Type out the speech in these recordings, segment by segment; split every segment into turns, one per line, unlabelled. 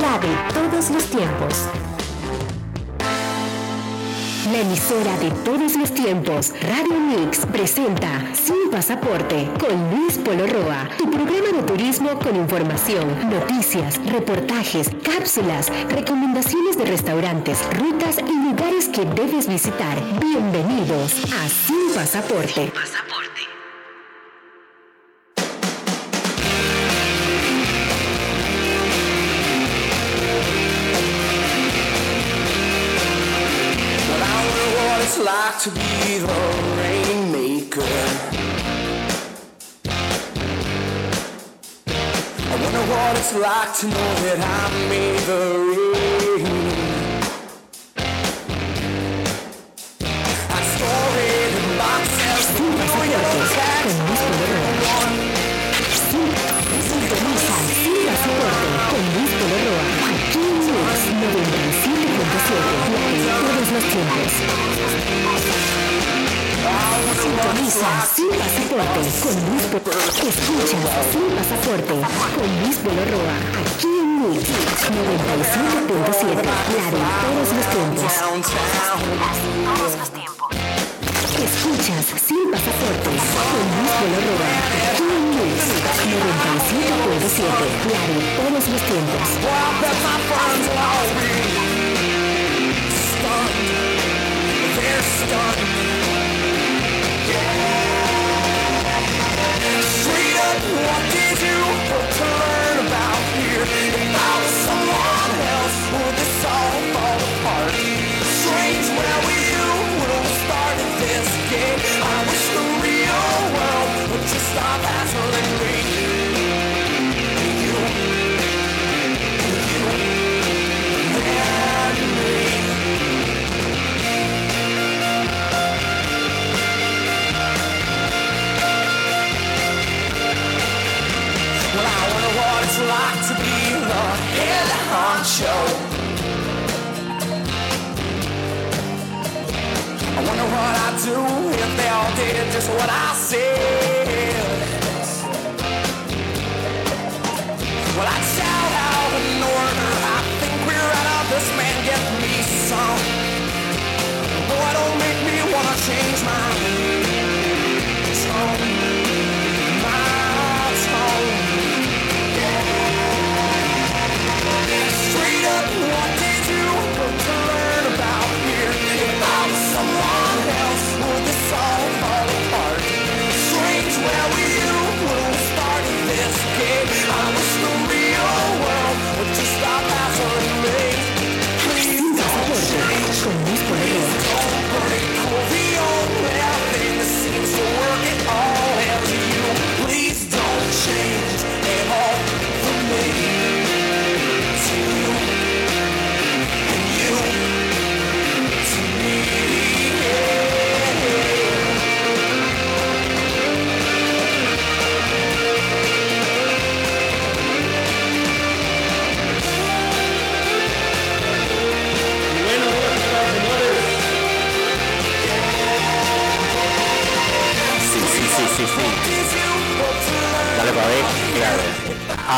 la de todos los tiempos. La emisora de todos los tiempos, Radio Mix, presenta Sin Pasaporte con Luis Polo Roa, tu programa de turismo con información, noticias, reportajes, cápsulas, recomendaciones de restaurantes, rutas y lugares que debes visitar. Bienvenidos a Sin Pasaporte.
Well, to be the rainmaker. I wonder what it's like to know that I made the rain. I store it in boxes,
todos los tiempos. Sintoniza Sin Pasaporte con Luis Escucha Sin Pasaporte con Luis Polo Roa. Aquí en Mix 97.7, la de todos los tiempos.
downtown.
Escuchas Sin Pasaporte con Luis Polo Roa. Aquí en Mix 97.7, la de todos los tiempos.
Up, what did you hope to learn about here? Honcho. I wonder what I'd do if they all did just what I said. Well, I'd shout out an order. I think we're out of this man. Get me some. Boy, don't make me wanna change my tone.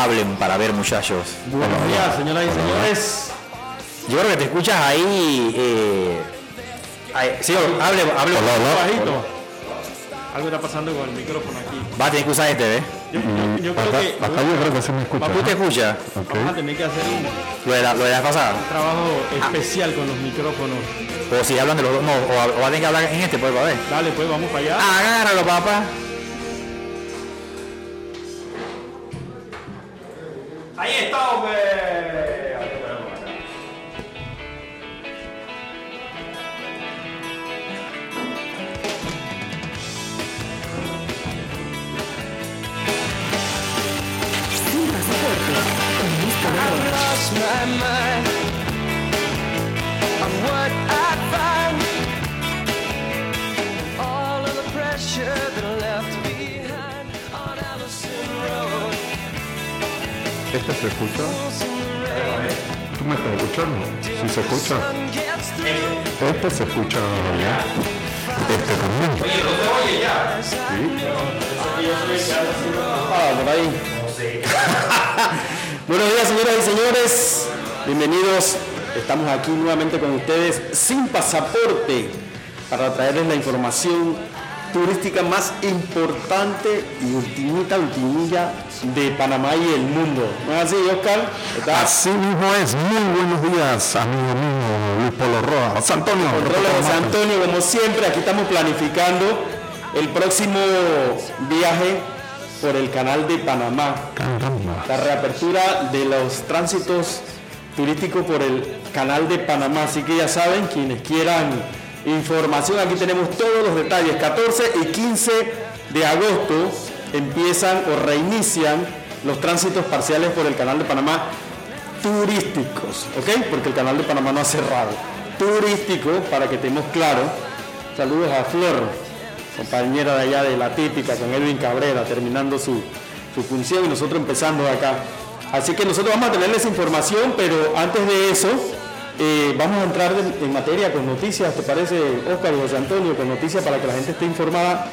Hablen para ver, muchachos.
Buenos días, señoras y señores.
Yo creo que te escuchas ahí. Eh, ahí sí, hable, hable.
Bajito. Algo está pasando con el micrófono aquí.
Va a tener que usar este, ¿ves?
Yo, yo- yo creo
Acá,
que
acá yo creo que se me escucha.
Papu te escucha.
vamos a tener que hacer un
Lo de la, lo de la pasada.
trabajo especial con los micrófonos.
O si hablan de los dos. No, o, o va a tener que hablar en este, pues, para ver.
Dale, pues vamos para allá.
Agárralo, papá.
Mind on what I find. All of the pressure that I left behind on Allison Road.
¿Este se escucha? ¿Tú me estás escuchando? Sí se escucha. Este se escucha bien. Este también.
Oye, no te oye ya.
Sí.
Ah, por ahí.
Buenos días, señoras y señores. Bienvenidos. Estamos aquí nuevamente con ustedes sin pasaporte para traerles la información turística más importante y ultimita, ultimilla de Panamá y el mundo. ¿No es así, Oscar?
Así mismo es. Muy buenos días, amigo mío Luis Polo Roa. José Antonio.
San Antonio, como siempre, aquí estamos planificando el próximo viaje por el canal de Panamá.
Caramba.
La reapertura de los tránsitos turísticos por el canal de Panamá. Así que ya saben, quienes quieran información, aquí tenemos todos los detalles. 14 y 15 de agosto empiezan o reinician los tránsitos parciales por el canal de Panamá turísticos, ¿ok? Porque el canal de Panamá no ha cerrado. Turístico, para que estemos claros. Saludos a Flor, compañera de allá de la típica, con Edwin Cabrera, terminando su, su función y nosotros empezando acá. Así que nosotros vamos a tenerles información, pero antes de eso, eh, vamos a entrar en, materia con noticias, ¿te parece, Oscar y José Antonio? Con noticias para que la gente esté informada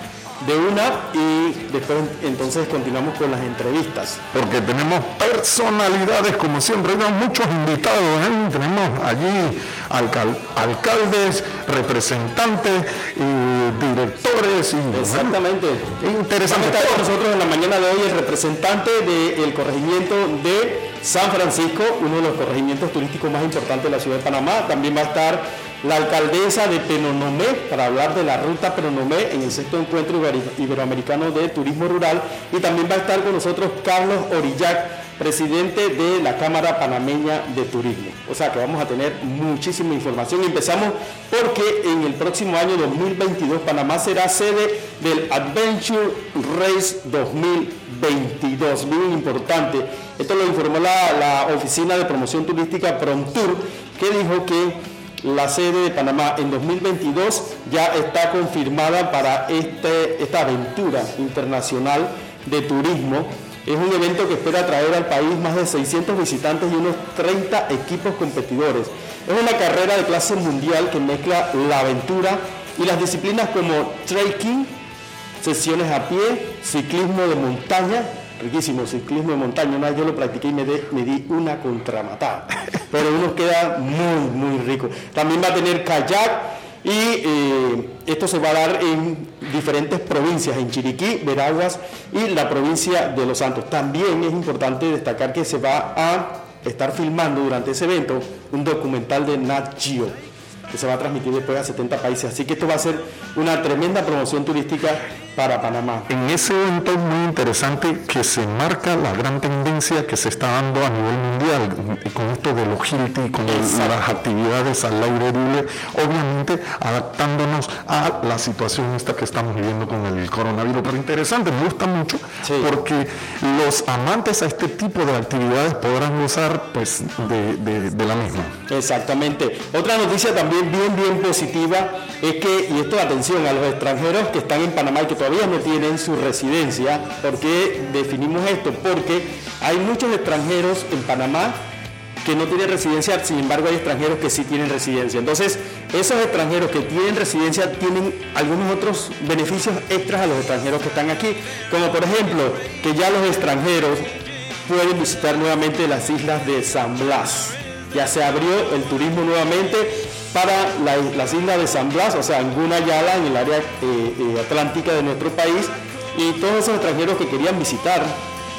de una y después entonces continuamos con las entrevistas.
Porque tenemos personalidades, como siempre, tenemos muchos invitados. ¿eh? Tenemos allí alcal- alcaldes, representantes, y directores. Y,
Exactamente.
bueno, interesante.
Estar con nosotros en la mañana de hoy el representante del corregimiento de San Francisco, uno de los corregimientos turísticos más importantes de la ciudad de Panamá. También va a estar la alcaldesa de Penonomé para hablar de la ruta Penonomé en el sexto encuentro iberoamericano de turismo rural. Y también va a estar con nosotros Carlos Orillac, presidente de la Cámara Panameña de Turismo. O sea que vamos a tener muchísima información. Empezamos porque en el próximo año 2022 Panamá será sede del Adventure Race 2022. Muy importante. Esto lo informó la, Oficina de Promoción Turística Promtur, que dijo que la sede de Panamá en 2022 ya está confirmada para este, esta aventura internacional de turismo. Es un evento que espera traer al país más de 600 visitantes y unos 30 equipos competidores. Es una carrera de clase mundial que mezcla la aventura y las disciplinas como trekking, sesiones a pie, ciclismo de montaña, riquísimo ciclismo de montaña, una yo lo practiqué y me, de- di una contramatada, pero uno queda muy, muy rico. También va a tener kayak y eh, esto se va a dar en diferentes provincias, en Chiriquí, Veraguas y la provincia de Los Santos. También es importante destacar que se va a estar filmando durante ese evento un documental de Nat Geo que se va a transmitir después a 70 países. Así que esto va a ser una tremenda promoción turística para Panamá.
En ese evento es muy interesante que se marca la gran tendencia que se está dando a nivel mundial con esto de los hilti, con
Exacto.
las actividades al aire libre, obviamente adaptándonos a la situación esta que estamos viviendo con el coronavirus. Pero interesante, me gusta mucho
Sí.
porque los amantes a este tipo de actividades podrán gozar pues de, de- de la misma.
Exactamente. Otra noticia también bien, bien positiva es que, y esto atención a los extranjeros que están en Panamá y que todavía no tienen su residencia, ¿por qué definimos esto? Porque hay muchos extranjeros en Panamá que no tienen residencia, sin embargo hay extranjeros que sí tienen residencia. Entonces, esos extranjeros que tienen residencia tienen algunos otros beneficios extras a los extranjeros que están aquí, como por ejemplo que ya los extranjeros pueden visitar nuevamente las islas de San Blas. Ya se abrió el turismo nuevamente para la- las islas de San Blas, o sea, en Gunayala, en el área eh, eh, atlántica de nuestro país, y todos esos extranjeros que querían visitar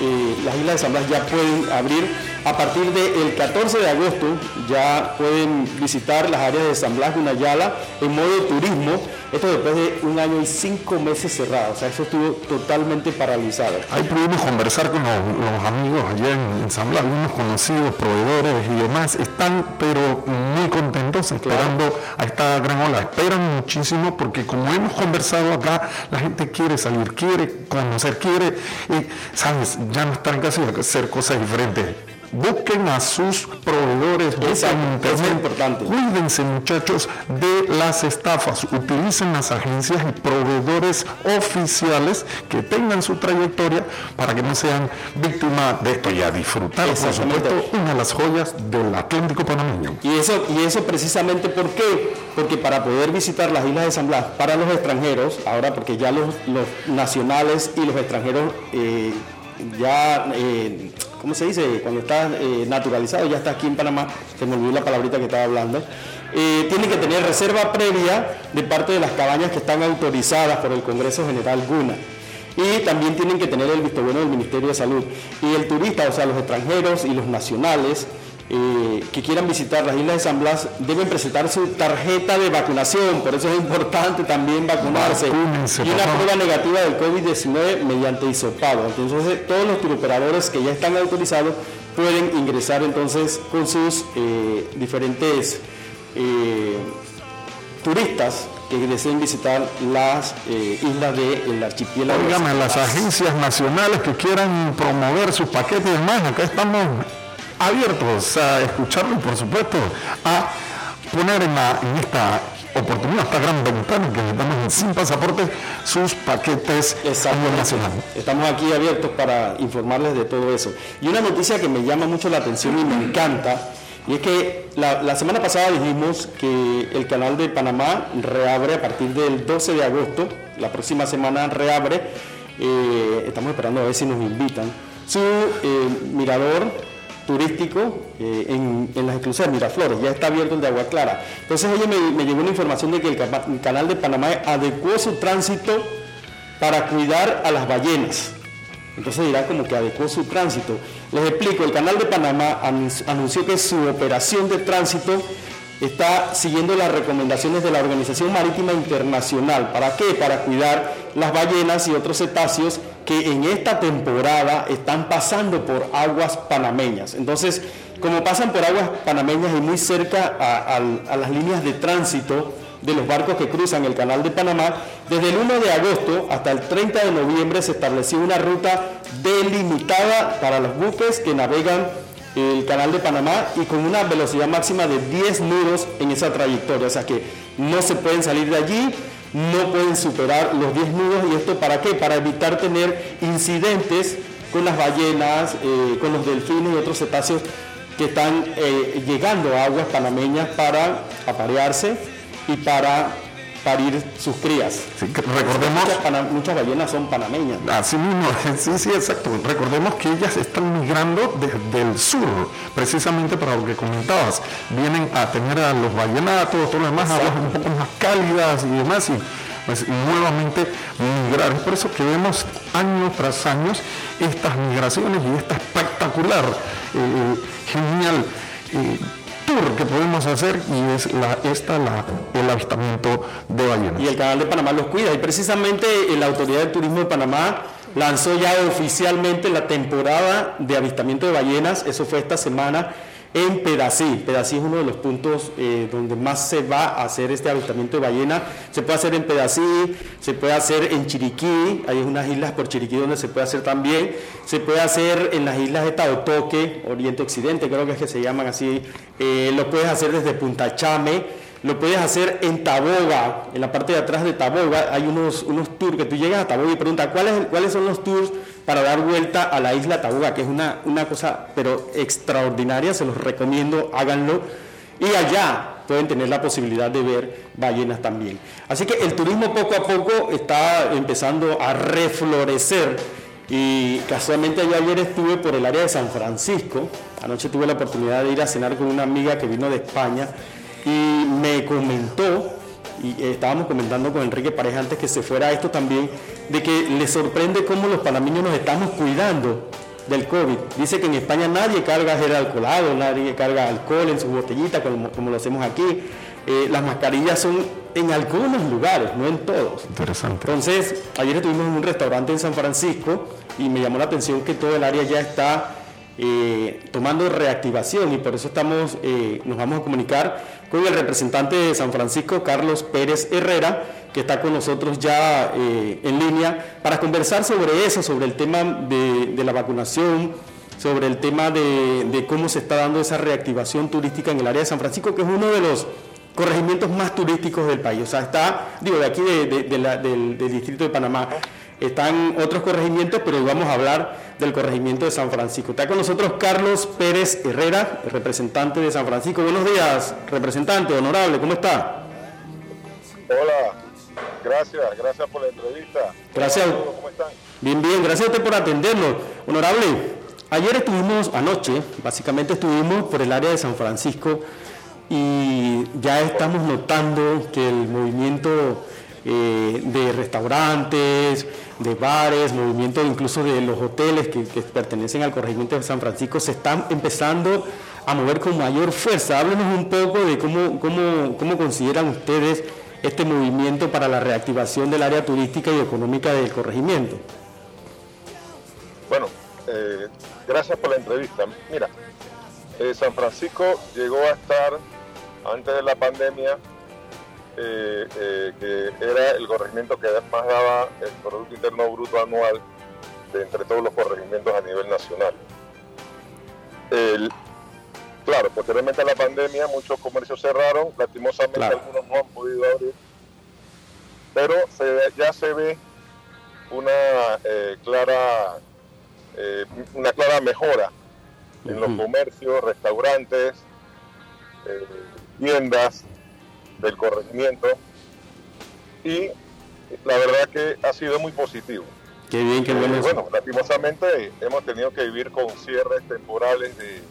eh, las islas de San Blas ya pueden abrir a partir del 14 de agosto, ya pueden visitar las áreas de San Blas, Gunayala en modo turismo, esto después de un año y cinco meses cerrados, o sea, eso estuvo totalmente paralizado.
Ahí pudimos conversar con los, los amigos allá en, en San Blas, algunos conocidos, proveedores y demás, están pero muy contentos esperando a esta gran ola, esperan muchísimo porque como hemos conversado acá, la gente quiere salir, quiere conocer, quiere, eh, sabes, ya no casa y hacer cosas diferentes. Busquen a sus proveedores,
eso es importante.
Cuídense muchachos de las estafas, utilicen las agencias y proveedores oficiales que tengan su trayectoria para que no sean víctimas de esto y a disfrutar, por supuesto, una de las joyas del Atlántico panameño.
Y eso, y eso precisamente ¿por qué? Porque para poder visitar las islas de San Blas para los extranjeros, ahora porque ya los, los nacionales y los extranjeros eh, ya, eh, ¿cómo se dice? Cuando está eh, naturalizado, ya está aquí en Panamá, se me olvidó la palabrita que estaba hablando, eh, tienen que tener reserva previa de parte de las cabañas que están autorizadas por el Congreso General GUNA. Y también tienen que tener el visto bueno del Ministerio de Salud. Y el turista, o sea, los extranjeros y los nacionales, eh, que quieran visitar las Islas de San Blas deben presentar su tarjeta de vacunación, por eso es importante también vacunarse.
Vacúnense,
y una
papá.
prueba negativa del COVID-19 mediante hisopado. Entonces todos los turoperadores que ya están autorizados pueden ingresar entonces con sus eh, diferentes eh, turistas que deseen visitar las eh, islas del archipiélago. de
Óigame,
San
las agencias nacionales que quieran promover sus paquetes y demás, acá estamos abiertos a escucharlo y por supuesto a poner en, la- en esta oportunidad, esta gran ventana que necesitamos sin pasaporte, sus paquetes nacional.
Estamos aquí abiertos para informarles de todo eso. Y una noticia que me llama mucho la atención y me encanta, y es que la, la semana pasada dijimos que el canal de Panamá reabre a partir del 12 de agosto, la próxima semana reabre, eh, estamos esperando a ver si nos invitan, su eh, mirador turístico eh, en, las exclusas de Miraflores, ya está abierto el de Agua Clara. Entonces, oye, me, me llegó una información de que el, el canal de Panamá adecuó su tránsito para cuidar a las ballenas. Entonces dirá como que adecuó su tránsito. Les explico, el canal de Panamá anunci- anunció que su operación de tránsito está siguiendo las recomendaciones de la Organización Marítima Internacional. ¿Para qué? Para cuidar las ballenas y otros cetáceos que en esta temporada están pasando por aguas panameñas. Entonces, como pasan por aguas panameñas y muy cerca a, las líneas de tránsito, de los barcos que cruzan el canal de Panamá, desde el 1 de agosto hasta el 30 de noviembre se estableció una ruta delimitada para los buques que navegan el canal de Panamá y con una velocidad máxima de 10 nudos en esa trayectoria. O sea que no se pueden salir de allí, no pueden superar los 10 nudos. ¿Y esto para qué? Para evitar tener incidentes con las ballenas, eh, con los delfines y otros cetáceos que están eh, llegando a aguas panameñas para aparearse y para parir sus crías.
Sí, recordemos
Muchas, pana- muchas ballenas son panameñas.
Así mismo, sí, sí, exacto. Recordemos que ellas están migrando desde el sur, precisamente para lo que comentabas. Vienen a tener a los vallenatos, todo lo demás, aguas un poco más cálidas y demás, y pues, nuevamente migrar. Es por eso que vemos año tras año estas migraciones y esta espectacular, eh, genial. eh, que podemos hacer y es la, esta la, el avistamiento de ballenas.
y el canal de Panamá los cuida. Y precisamente la Autoridad de Turismo de Panamá lanzó ya oficialmente la temporada de avistamiento de ballenas. Eso fue esta semana en Pedací. Pedací es uno de los puntos eh, donde más se va a hacer este avistamiento de ballena. Se puede hacer en Pedací, se puede hacer en Chiriquí, hay unas islas por Chiriquí donde se puede hacer también. Se puede hacer en las islas de Taotoque, Oriente Occidente, creo que es que se llaman así. Eh, lo puedes hacer desde Punta Chame. Lo puedes hacer en Taboga, en la parte de atrás de Taboga hay unos, unos tours que tú llegas a Taboga y preguntas ¿cuáles, cuáles son los tours para dar vuelta a la isla Taboga, que es una, una cosa pero extraordinaria, se los recomiendo, háganlo. Y allá pueden tener la posibilidad de ver ballenas también. Así que el turismo poco a poco está empezando a reflorecer y casualmente ayer estuve por el área de San Francisco, anoche tuve la oportunidad de ir a cenar con una amiga que vino de España y me comentó, y estábamos comentando con Enrique Pareja antes que se fuera esto también, de que le sorprende cómo los panameños nos estamos cuidando del COVID. Dice que en España nadie carga gel alcoholado, nadie carga alcohol en sus botellitas como, como lo hacemos aquí. Eh, las mascarillas son en algunos lugares, no en todos.
Interesante.
Entonces, ayer estuvimos en un restaurante en San Francisco y me llamó la atención que todo el área ya está eh, tomando reactivación y por eso estamos, eh, nos vamos a comunicar con el representante de San Francisco, Carlos Pérez Herrera, que está con nosotros ya eh, en línea para conversar sobre eso, sobre el tema de, la vacunación, sobre el tema de, cómo se está dando esa reactivación turística en el área de San Francisco, que es uno de los corregimientos más turísticos del país. O sea, está, digo, de aquí de- del distrito de Panamá. Están otros corregimientos, pero hoy vamos a hablar del corregimiento de San Francisco. Está con nosotros Carlos Pérez Herrera, representante de San Francisco. Buenos días, representante, honorable, ¿cómo está?
Hola, Gracias, gracias por la entrevista.
Gracias.
¿Cómo están?
Bien, bien, gracias a usted por atendernos. Honorable, ayer estuvimos, anoche, básicamente estuvimos por el área de San Francisco y ya estamos notando que el movimiento eh, de restaurantes, de bares, movimiento incluso de los hoteles que, pertenecen al corregimiento de San Francisco se están empezando a mover con mayor fuerza. Háblenos un poco de cómo, cómo, cómo consideran ustedes este movimiento para la reactivación del área turística y económica del corregimiento.
Bueno, eh, gracias por la entrevista. Mira, eh, San Francisco llegó a estar, antes de la pandemia, eh, eh, que era el corregimiento que más daba el Producto Interno Bruto anual de entre todos los corregimientos a nivel nacional. El- claro, posteriormente a la pandemia muchos comercios cerraron, lastimosamente
Claro.
algunos no han podido abrir, pero se- ya se ve una eh, clara eh, una clara mejora en los comercios, restaurantes, eh, tiendas del corregimiento y la verdad que ha sido muy positivo.
Qué bien, qué bueno.
Eh,
eso.
bueno, lastimosamente hemos tenido que vivir con cierres temporales de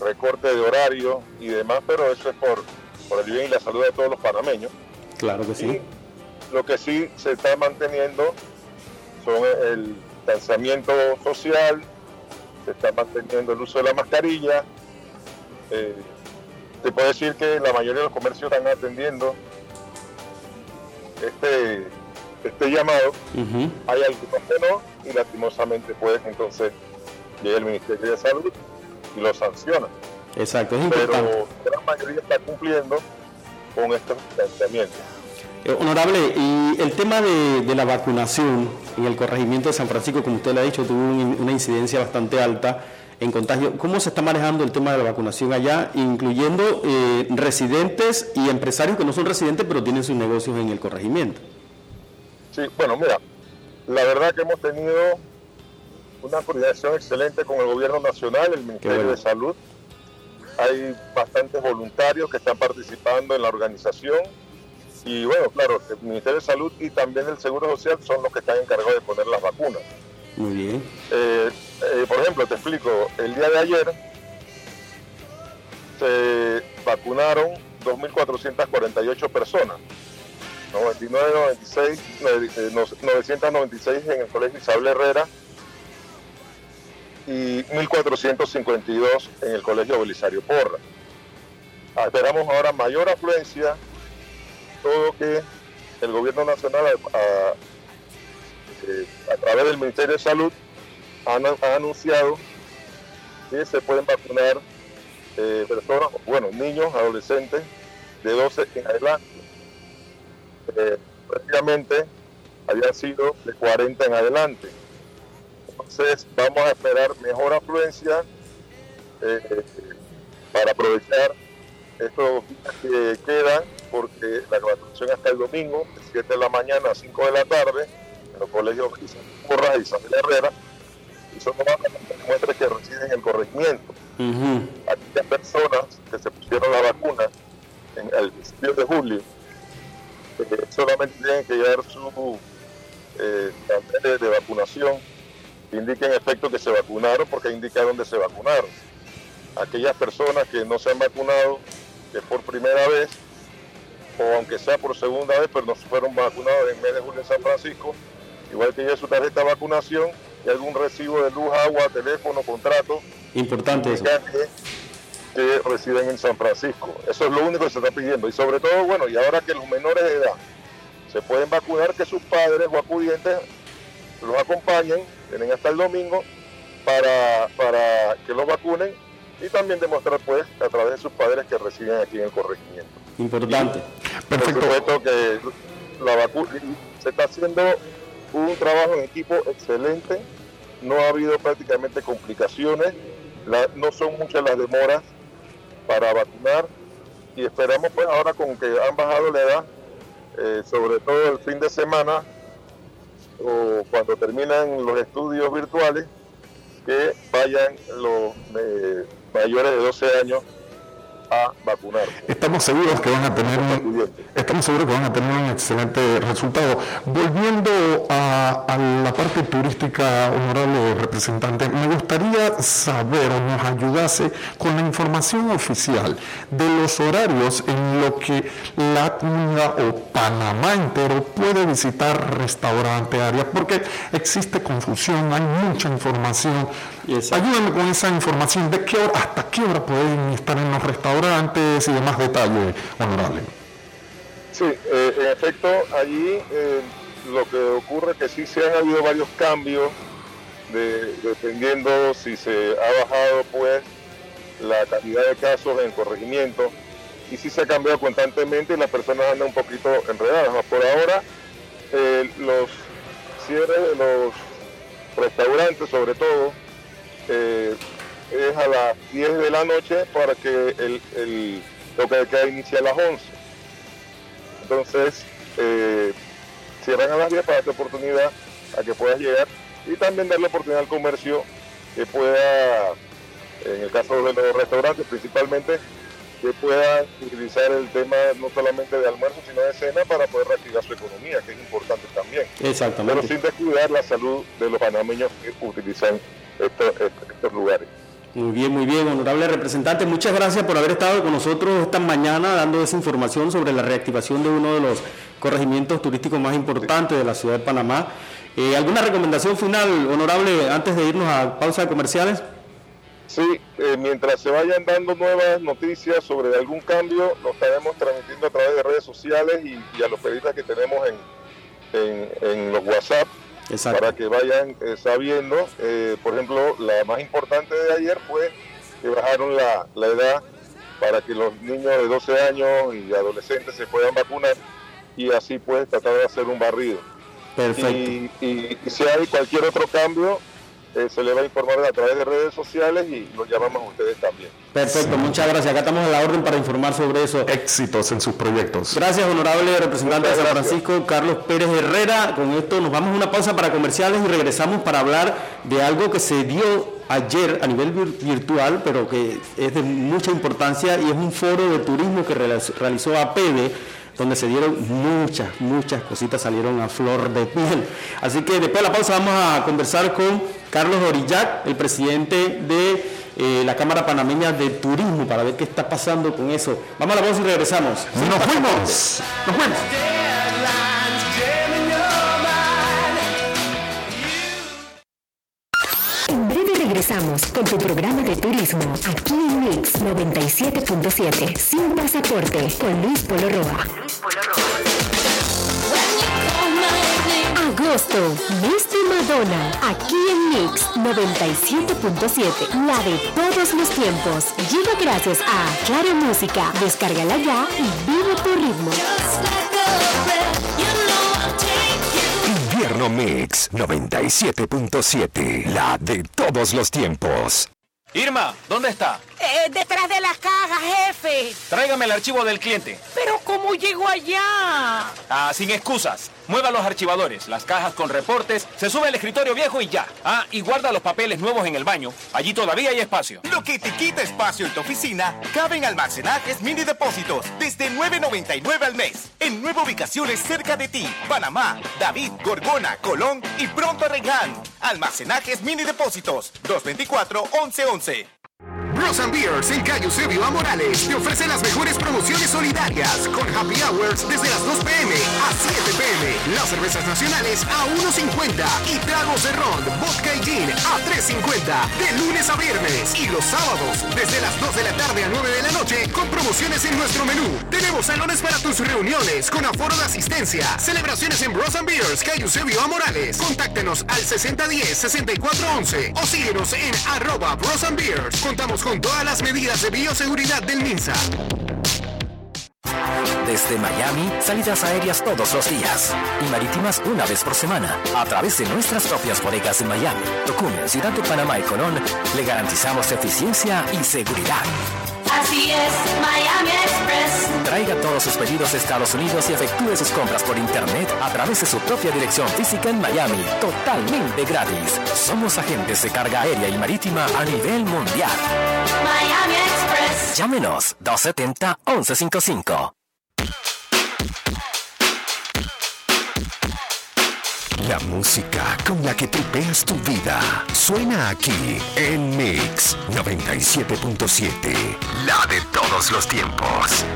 recorte de horario y demás, pero eso es por, por el bien y la salud de todos los panameños.
claro que sí.
Lo que sí se está manteniendo son el distanciamiento social, se está manteniendo el uso de la mascarilla. Eh, te puedo decir que la mayoría de los comercios están atendiendo este, este llamado. Hay algunos que no y lastimosamente pues entonces llega el Ministerio de Salud y lo sanciona.
Exacto, es importante.
Pero la mayoría está cumpliendo con estos distanciamientos.
Eh, honorable, y el tema de, de la vacunación en el corregimiento de San Francisco, como usted lo ha dicho, tuvo un- una incidencia bastante alta en contagio. ¿Cómo se está manejando el tema de la vacunación allá, incluyendo eh, residentes y empresarios que no son residentes pero tienen sus negocios en el corregimiento?
Sí, bueno, mira, la verdad que hemos tenido una coordinación excelente con el gobierno nacional, el Ministerio
bueno.
de Salud. Hay bastantes voluntarios que están participando en la organización. Y bueno, claro, el Ministerio de Salud y también el Seguro Social son los que están encargados de poner las vacunas.
Muy bien.
Eh, eh, por ejemplo, te explico, el día de ayer se vacunaron 2.448 personas, 99, 96, eh, no- 996 en el Colegio Isabel Herrera y 1.452 en el Colegio Belisario Porra. Ah, Esperamos ahora mayor afluencia, todo que el gobierno nacional eh, a través del Ministerio de Salud han, ha anunciado que se pueden vacunar eh, personas, bueno, niños, adolescentes de 12 en adelante. Eh, prácticamente había sido de 40 en adelante. Entonces vamos a esperar mejor afluencia eh, para aprovechar estos días que quedan, porque la vacunación hasta el domingo, de 7 de la mañana a 5 de la tarde, en los colegios Porras y Isabel Herrera, y son las muestras que residen en el corregimiento. Aquellas personas que se pusieron la vacuna en el principio de julio, eh, solamente tienen que llevar su eh, de vacunación que indique en efecto que se vacunaron, porque indica dónde se vacunaron. Aquellas personas que no se han vacunado, que por primera vez, o aunque sea por segunda vez, pero no fueron vacunados en el mes de julio en San Francisco, igual que lleve su tarjeta de vacunación y algún recibo de luz, agua, teléfono, contrato,
Importante eso.
que, que residen en San Francisco. Eso es lo único que se está pidiendo. Y sobre todo, bueno, y ahora que los menores de edad se pueden vacunar, que sus padres o acudientes los acompañen, tienen hasta el domingo, para, para que los vacunen y también demostrar, pues, a través de sus padres que residen aquí en el corregimiento.
Importante.
Por
Perfecto.
supuesto que la vacuna se está haciendo un trabajo en equipo excelente, no ha habido prácticamente complicaciones, no son muchas las demoras para vacunar y esperamos pues ahora con que han bajado la edad, eh, sobre todo el fin de semana o cuando terminan los estudios virtuales, que vayan los eh, mayores de 12 años a vacunarse.
Estamos seguros que van a tener un, estamos seguros que van a tener un excelente resultado. Volviendo a, a la parte turística, honorable representante, me gustaría saber o nos ayudase con la información oficial de los horarios en lo que la comunidad o Panamá entero puede visitar restaurante, áreas, porque existe confusión, hay mucha información. Ayúdame con esa información de qué hora, hasta qué hora pueden estar en los restaurantes y demás detalles, honorable.
Sí, eh, en efecto, allí eh, lo que ocurre es que sí se han habido varios cambios, de- dependiendo si se ha bajado pues la cantidad de casos en corregimiento y sí se ha cambiado constantemente y las personas andan un poquito enredadas. Por ahora, eh, los cierres de los restaurantes, sobre todo, eh, es a las 10 de la noche para que el, el toque de queda inicie a las 11. Entonces, eh, cierran a las 10 para darte oportunidad a que puedas llegar y también darle oportunidad al comercio que pueda, en el caso de los restaurantes principalmente, que puedan utilizar el tema no solamente de almuerzo, sino de cena para poder reactivar su economía, que es importante también. Pero
Exactamente.
sin descuidar la salud de los panameños que utilizan estos, estos lugares.
Muy bien, muy bien, honorable representante. Muchas gracias por haber estado con nosotros esta mañana dando esa información sobre la reactivación de uno de los corregimientos turísticos más importantes de la ciudad de Panamá. Eh, ¿Alguna recomendación final, honorable, antes de irnos a pausa de comerciales?
Sí, eh, mientras se vayan dando nuevas noticias sobre algún cambio, lo estaremos transmitiendo a través de redes sociales y, y a los periodistas que tenemos en, en, en los WhatsApp
Exacto.
para que vayan eh, sabiendo. Eh, por ejemplo, la más importante de ayer fue que bajaron la, la edad para que los niños de 12 años y adolescentes se puedan vacunar y así pues tratar de hacer un barrido.
Perfecto.
Y, y- y si hay cualquier otro cambio, eh, se le va a informar a través de redes sociales y los llamamos a ustedes también.
Perfecto, muchas gracias. Acá estamos a la orden para informar sobre eso.
Éxitos en sus proyectos.
Gracias, honorable representante de San
gracias.
Francisco, Carlos Pérez Herrera. Con esto nos vamos a una pausa para comerciales y regresamos para hablar de algo que se dio ayer a nivel vir- virtual, pero que es de mucha importancia y es un foro de turismo que realiz- realizó APD donde se dieron muchas, muchas cositas, salieron a flor de piel. Así que después de la pausa vamos a conversar con Carlos Orillac, el presidente de eh, la Cámara Panameña de Turismo, para ver qué está pasando con eso. Vamos a la pausa y regresamos.
Nos fuimos. Nos fuimos.
Regresamos con tu programa de turismo aquí en Mix 97.7 sin pasaporte con Luis Polo Roa. Agosto, de Madonna, aquí en Mix 97.7, la de todos los tiempos. Llega gracias a Claro Música, descárgala ya y vive tu ritmo.
Mix 97.7, la de todos los tiempos.
Irma, ¿dónde está?
Eh, detrás de las cajas, jefe.
Tráigame el archivo del cliente.
Pero ¿cómo llegó allá?
Ah, sin excusas. Mueva los archivadores, las cajas con reportes, se sube al escritorio viejo y ya. Ah, y guarda los papeles nuevos en el baño. Allí todavía hay espacio.
Lo que te quita espacio en tu oficina cabe en almacenajes mini depósitos desde 9.99 al mes. En nueve ubicaciones cerca de ti. Panamá, David, Gorgona, Colón y pronto Arregán. Almacenajes mini depósitos 224-1111.
Bros and Beers en calle Eusebio A. Morales te ofrece las mejores promociones solidarias con happy hours desde las 2 pm a 7 pm. Las cervezas nacionales a 1.50 y tragos de ron, vodka y gin a 3.50 de lunes a viernes y los sábados desde las 2 de la tarde a 9 de la noche con promociones en nuestro menú. Tenemos salones para tus reuniones con aforo de asistencia. Celebraciones en Bros and Beers calle Eusebio A. Morales. Contáctenos al 6010-6411 o síguenos en arroba Bros and Beers. Contamos con todas las medidas de bioseguridad del MINSA.
Desde Miami, salidas aéreas todos los días y marítimas una vez por semana a través de nuestras propias bodegas en Miami, Tocumen, Ciudad de Panamá y Colón, le garantizamos eficiencia y seguridad.
Así es, Miami Express.
Traiga todos sus pedidos de Estados Unidos y efectúe sus compras por internet a través de su propia dirección física en Miami, totalmente gratis. Somos agentes de carga aérea y marítima a nivel mundial.
Miami Express.
Llámenos 270-1155.
La música con la que tripeas tu vida suena aquí en Mix 97.7, la de todos los tiempos.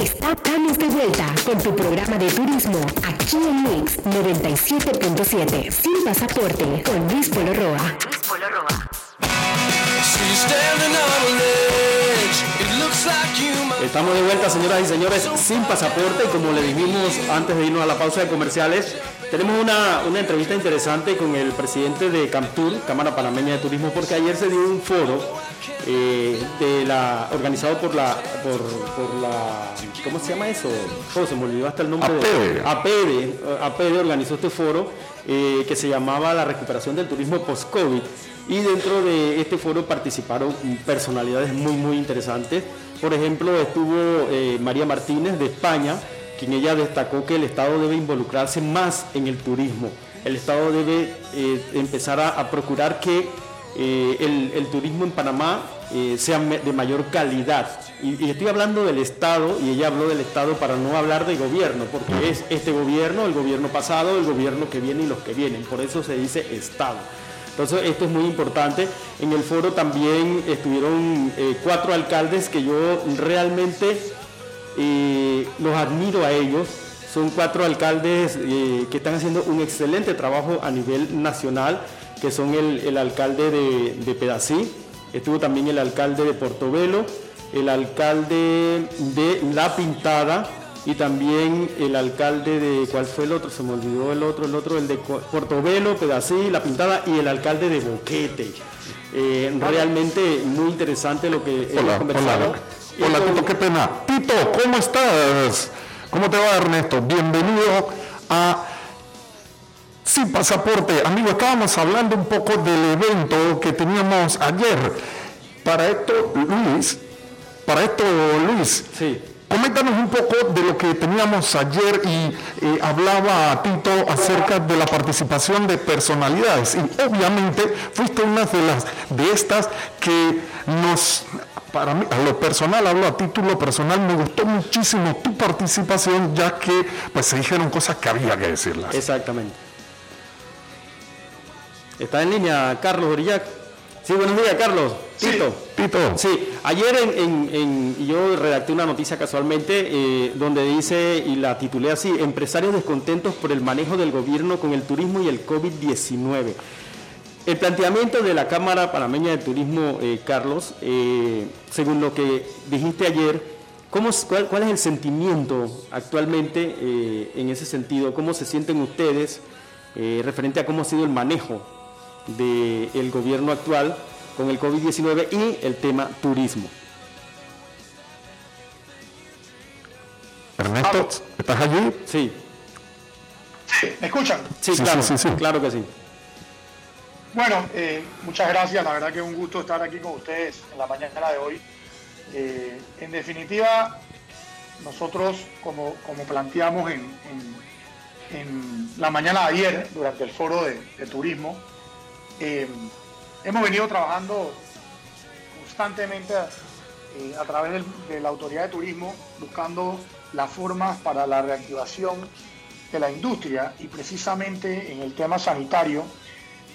Estamos de vuelta con tu programa de turismo aquí en Mix 97.7 sin pasaporte con Luis Polo Roa.
Estamos de vuelta, señoras y señores, sin pasaporte. Como le dijimos antes de irnos a la pausa de comerciales, tenemos una, una entrevista interesante con el presidente de Camtur, Cámara Panameña de Turismo, porque ayer se dio un foro eh, de la, organizado por la, por, por la, ¿cómo se llama eso? Oh, se me olvidó hasta el nombre de APEDE. APEDE organizó este foro eh, que se llamaba la recuperación del turismo post-COVID. Y dentro de este foro participaron personalidades muy, muy interesantes. Por ejemplo, estuvo eh, María Martínez de España, quien ella destacó que el Estado debe involucrarse más en el turismo. El Estado debe eh, empezar a, procurar que el turismo en Panamá eh, sea me- de mayor calidad. Y, y estoy hablando del Estado, y ella habló del Estado para no hablar de gobierno, porque es este gobierno, el gobierno pasado, el gobierno que viene y los que vienen. Por eso se dice Estado. Entonces esto es muy importante. En el foro también estuvieron eh, cuatro alcaldes que yo realmente eh, los admiro a ellos. Son cuatro alcaldes eh, que están haciendo un excelente trabajo a nivel nacional, que son el, el alcalde de, de Pedací, estuvo también el alcalde de Portobelo, el alcalde de La Pintada y también el alcalde de, ¿cuál fue el otro? Se me olvidó el otro, el otro, el de Portobelo, Pedací, La Pintada y el alcalde de Boquete. Eh, realmente muy interesante lo que
Hola,
conversaron.
hola. Hola, Tito, qué pena. Tito, ¿cómo estás? ¿Cómo te va, Ernesto? Bienvenido a Sin Pasaporte. Amigo, estábamos hablando un poco del evento que teníamos ayer. Para esto, Luis, para esto, Luis, coméntanos un poco de lo que teníamos ayer y eh, hablaba Tito acerca de la participación de personalidades. Y obviamente fuiste una de las de estas que nos para mí, a lo personal, hablo a título personal, me gustó muchísimo tu participación, ya que pues se dijeron cosas que había que decirlas.
Exactamente. Está en línea Carlos Orillac. Sí, buenos días, Carlos. Tito.
Tito.
Sí, ayer en, en- en- yo redacté una noticia casualmente eh, donde dice, y la titulé así, empresarios descontentos por el manejo del gobierno con el turismo y el COVID-19. El planteamiento de la Cámara Panameña de Turismo, eh, Carlos, eh, según lo que dijiste ayer, ¿cómo, es- cuál, cuál es el sentimiento actualmente en ese sentido? ¿Cómo se sienten ustedes referente a cómo ha sido el manejo del gobierno actual con el COVID-19 y el tema turismo?
Ernesto, ¿estás allí?
Sí.
¿Me escuchan?
Sí,
Sí,
claro,
sí, sí, sí.
claro que sí.
Bueno, eh, muchas gracias. La verdad que es un gusto estar aquí con ustedes en la mañana de hoy. Eh, en definitiva, nosotros, como, como planteamos en, en- en la mañana de ayer, durante el foro de, de turismo, eh, hemos venido trabajando constantemente eh, a través de la autoridad de turismo, buscando las formas para la reactivación de la industria y precisamente en el tema sanitario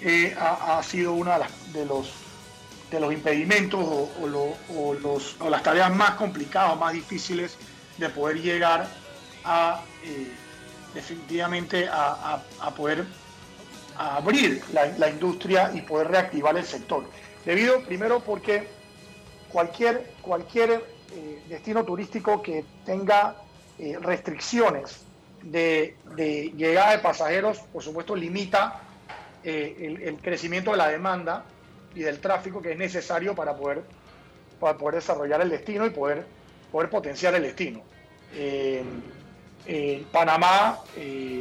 eh, ha, sido uno de, los, impedimentos o, las tareas más complicadas, más difíciles de poder llegar a definitivamente a poder a abrir la, industria y poder reactivar el sector. Debido, primero, porque cualquier, cualquier eh, destino turístico que tenga eh, restricciones de, llegada de pasajeros, por supuesto, limita eh, el, crecimiento de la demanda y del tráfico que es necesario para poder, para poder desarrollar el destino y poder, poder potenciar el destino. Panamá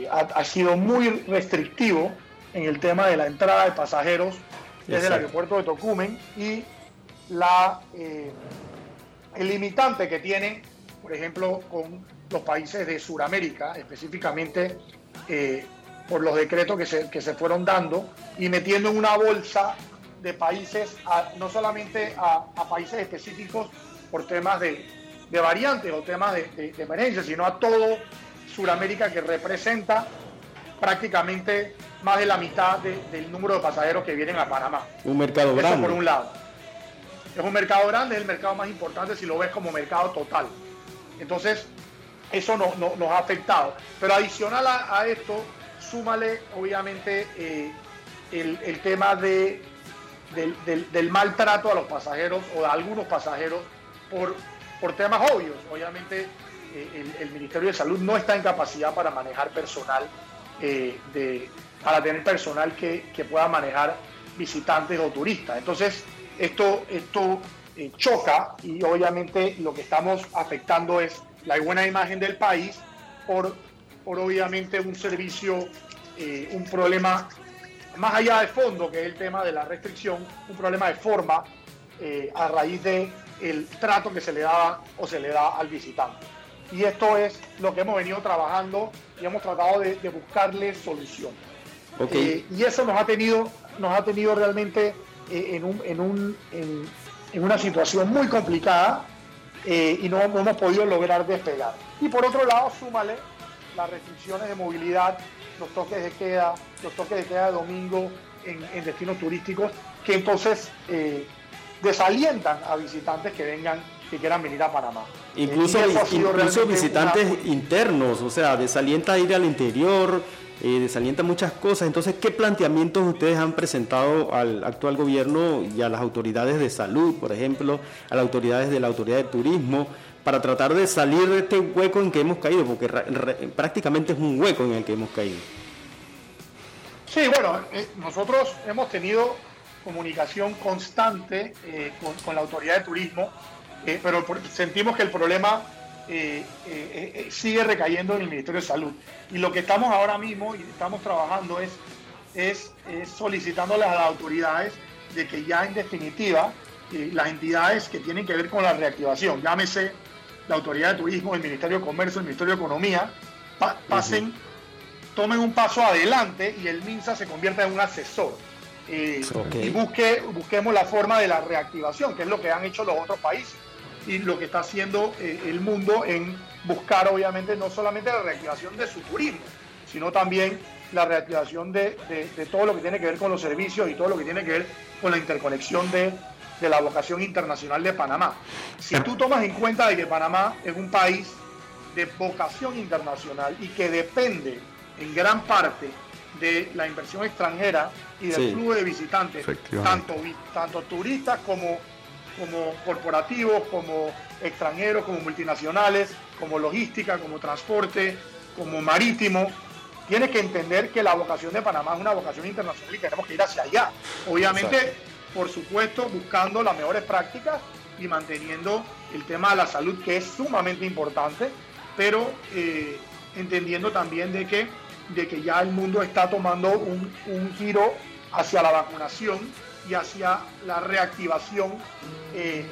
ha sido muy restrictivo en el tema de la entrada de pasajeros desde el aeropuerto de Tocumen y la, eh, el limitante que tiene, por ejemplo, con los países de Sudamérica, específicamente eh, por los decretos que se, que se fueron dando y metiendo en una bolsa de países, a- no solamente a, a países específicos por temas de, de variantes o temas de, de- de emergencia, sino a todo Sudamérica que representa prácticamente más de la mitad de- del número de pasajeros que vienen a Panamá.
Un mercado
Eso
grande.
por un lado. Es un mercado grande, es el mercado más importante si lo ves como mercado total. Entonces, eso no- no- nos ha afectado. Pero adicional a, a esto, súmale obviamente eh, el, el tema de, del, del- del maltrato a los pasajeros o a algunos pasajeros por, por temas obvios. Obviamente, eh, el, el Ministerio de Salud no está en capacidad para manejar personal, eh, de, para tener personal que, que pueda manejar visitantes o turistas. Entonces, esto, esto eh, choca y obviamente lo que estamos afectando es la buena imagen del país por, por obviamente un servicio, eh, un problema más allá de fondo, que es el tema de la restricción, un problema de forma a raíz de trato que se le daba o se le da al visitante. Y esto es lo que hemos venido trabajando y hemos tratado de, de buscarle solución. Eh, y eso nos ha tenido, nos ha tenido realmente eh, en, un- en un- en- en una situación muy complicada eh, y no, no hemos podido lograr despegar. Y por otro lado, súmale las restricciones de movilidad, los toques de queda, los toques de queda de domingo en, destinos turísticos, que entonces desalientan a visitantes que vengan, que quieran venir a Panamá.
Incluso, incluso visitantes
una-
internos, o sea, desalienta ir al interior, eh, desalienta muchas cosas. Entonces, ¿qué planteamientos ustedes han presentado al actual gobierno y a las autoridades de salud, por ejemplo, a las autoridades de la autoridad de turismo, para tratar de salir de este hueco en que hemos caído? Porque prácticamente es un hueco en el que hemos caído.
Sí, bueno, eh, nosotros hemos tenido comunicación constante eh, con, con la autoridad de turismo, eh, pero sentimos que el problema eh, eh, sigue recayendo en el Ministerio de Salud. Y lo que estamos ahora mismo y estamos trabajando es, es, es solicitándole a las autoridades de que ya en definitiva las entidades que tienen que ver con la reactivación, llámese la autoridad de turismo, el Ministerio de Comercio, el Ministerio de Economía, pa- pasen tomen un paso adelante y el MINSA se convierta en un asesor. Eh. Y busque, busquemos la forma de la reactivación, que es lo que han hecho los otros países y lo que está haciendo eh, el mundo en buscar, obviamente, no solamente la reactivación de su turismo, sino también la reactivación de, de- de todo lo que tiene que ver con los servicios y todo lo que tiene que ver con la interconexión de, de la vocación internacional de Panamá. Si tú tomas en cuenta de que Panamá es un país de vocación internacional y que depende en gran parte de la inversión extranjera y del
Sí.
flujo de visitantes, tanto, tanto turistas como, como corporativos, como extranjeros, como multinacionales, como logística, como transporte, como marítimo. Tienes que entender que la vocación de Panamá es una vocación internacional y tenemos que ir hacia allá. Obviamente,
Exacto.
por supuesto, buscando las mejores prácticas y manteniendo el tema de la salud, que es sumamente importante, pero eh, entendiendo también de que, de que ya el mundo está tomando un, un giro hacia la vacunación y hacia la reactivación eh,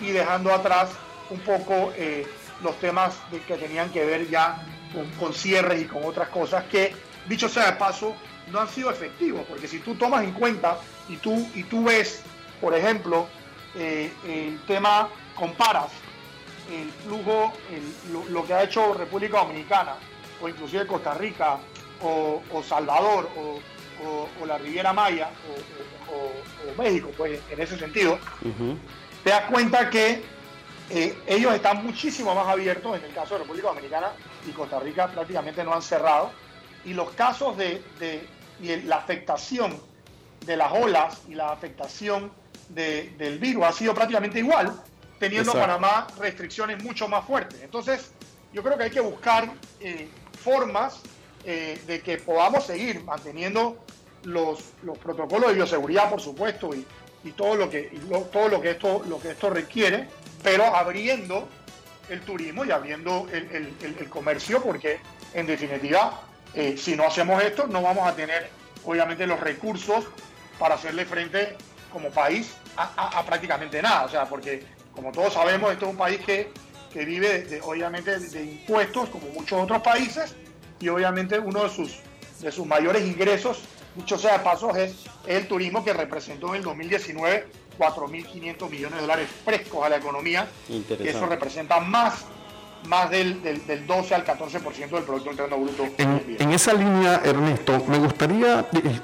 y dejando atrás un poco eh, los temas de- que tenían que ver ya con, cierres y con otras cosas que, dicho sea de paso, no han sido efectivos, porque si tú tomas en cuenta y tú, y tú ves, por ejemplo, eh, el tema, comparas el flujo, el- lo, que ha hecho República Dominicana, o inclusive Costa Rica, o, Salvador, o- o la Riviera Maya, o, México, pues en ese sentido, te das cuenta que eh, ellos están muchísimo más abiertos, en el caso de República Dominicana y Costa Rica prácticamente no han cerrado, y los casos de, de- y la afectación de las olas y la afectación de- del virus ha sido prácticamente igual, teniendo
Exacto.
Panamá restricciones mucho más fuertes. Entonces, yo creo que hay que buscar eh, formas eh, de que podamos seguir manteniendo los, los protocolos de bioseguridad, por supuesto, y, y todo lo que todo lo que esto lo que esto requiere, pero abriendo el turismo y abriendo el, el- comercio, porque en definitiva, eh, si no hacemos esto, no vamos a tener obviamente los recursos para hacerle frente como país a, a- prácticamente nada. O sea, porque como todos sabemos, esto es un país que, que vive de- obviamente de impuestos, como muchos otros países, y obviamente uno de sus, de sus mayores ingresos dicho sea de paso, es, el turismo que representó en el 2019 4.500 millones de dólares frescos a la economía. Y eso representa más, más del, del, del 12 al 14% del Producto Interno Bruto.
En, en esa línea, Ernesto, me gustaría eh,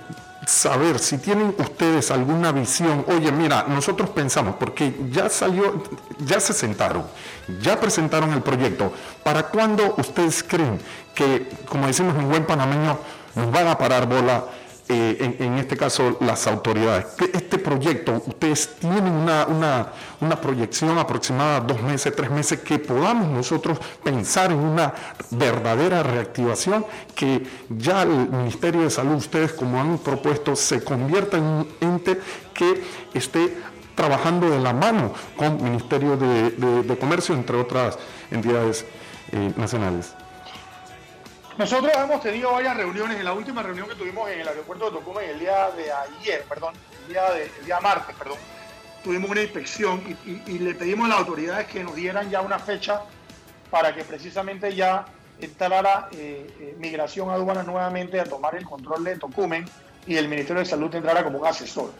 saber si tienen ustedes alguna visión. Oye, mira, nosotros pensamos, porque ya salió, ya se sentaron, ya presentaron el proyecto. ¿Para cuándo ustedes creen que, como decimos en buen panameño, nos van a parar bola? eh, en, este caso las autoridades. Este proyecto, ustedes tienen una, una, proyección aproximada, dos meses, tres meses, que podamos nosotros pensar en una verdadera reactivación, que ya el Ministerio de Salud, ustedes como han propuesto, se convierta en un ente que esté trabajando de la mano con Ministerio de Comercio, entre otras entidades eh, nacionales.
Nosotros hemos tenido varias reuniones. En la última reunión que tuvimos en el aeropuerto de Tocumen el día de ayer, perdón, el día, de, el día martes, perdón, tuvimos una inspección y, le pedimos a las autoridades que nos dieran ya una fecha para que precisamente ya entrara eh, eh, Migración Aduana nuevamente a tomar el control de Tocumen y el Ministerio de Salud entrara como un asesor.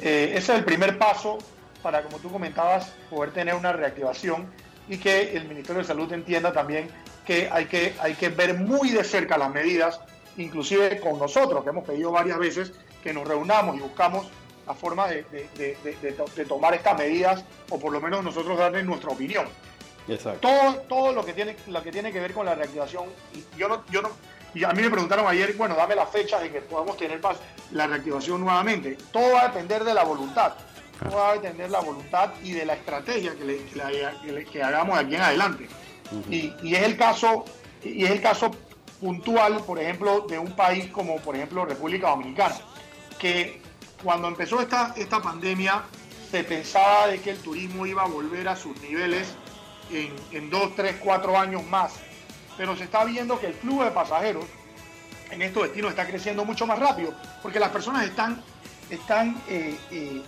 Eh, ese es el primer paso para, como tú comentabas, poder tener una reactivación y que el Ministerio de Salud entienda también que hay que, hay que ver muy de cerca las medidas, inclusive con nosotros, que hemos pedido varias veces que nos reunamos y buscamos la forma de, de- de- de- de to- de tomar estas medidas, o por lo menos nosotros darle nuestra opinión.
Exacto.
todo, todo lo que tiene lo que tiene que ver con la reactivación y yo no yo no y a mí me preguntaron ayer bueno dame las fechas en que podamos tener paz, la reactivación nuevamente. Todo va a depender de la voluntad. Todo va a depender de la voluntad y de la estrategia que, le- que la- que le- que hagamos de aquí en adelante y, es el caso y es el caso puntual por ejemplo de un país como por ejemplo República Dominicana que cuando empezó esta, esta pandemia se pensaba de que el turismo iba a volver a sus niveles en, en dos, tres, cuatro años más. Pero se está viendo que el flujo de pasajeros en estos destinos está creciendo mucho más rápido, porque las personas están, están eh, eh,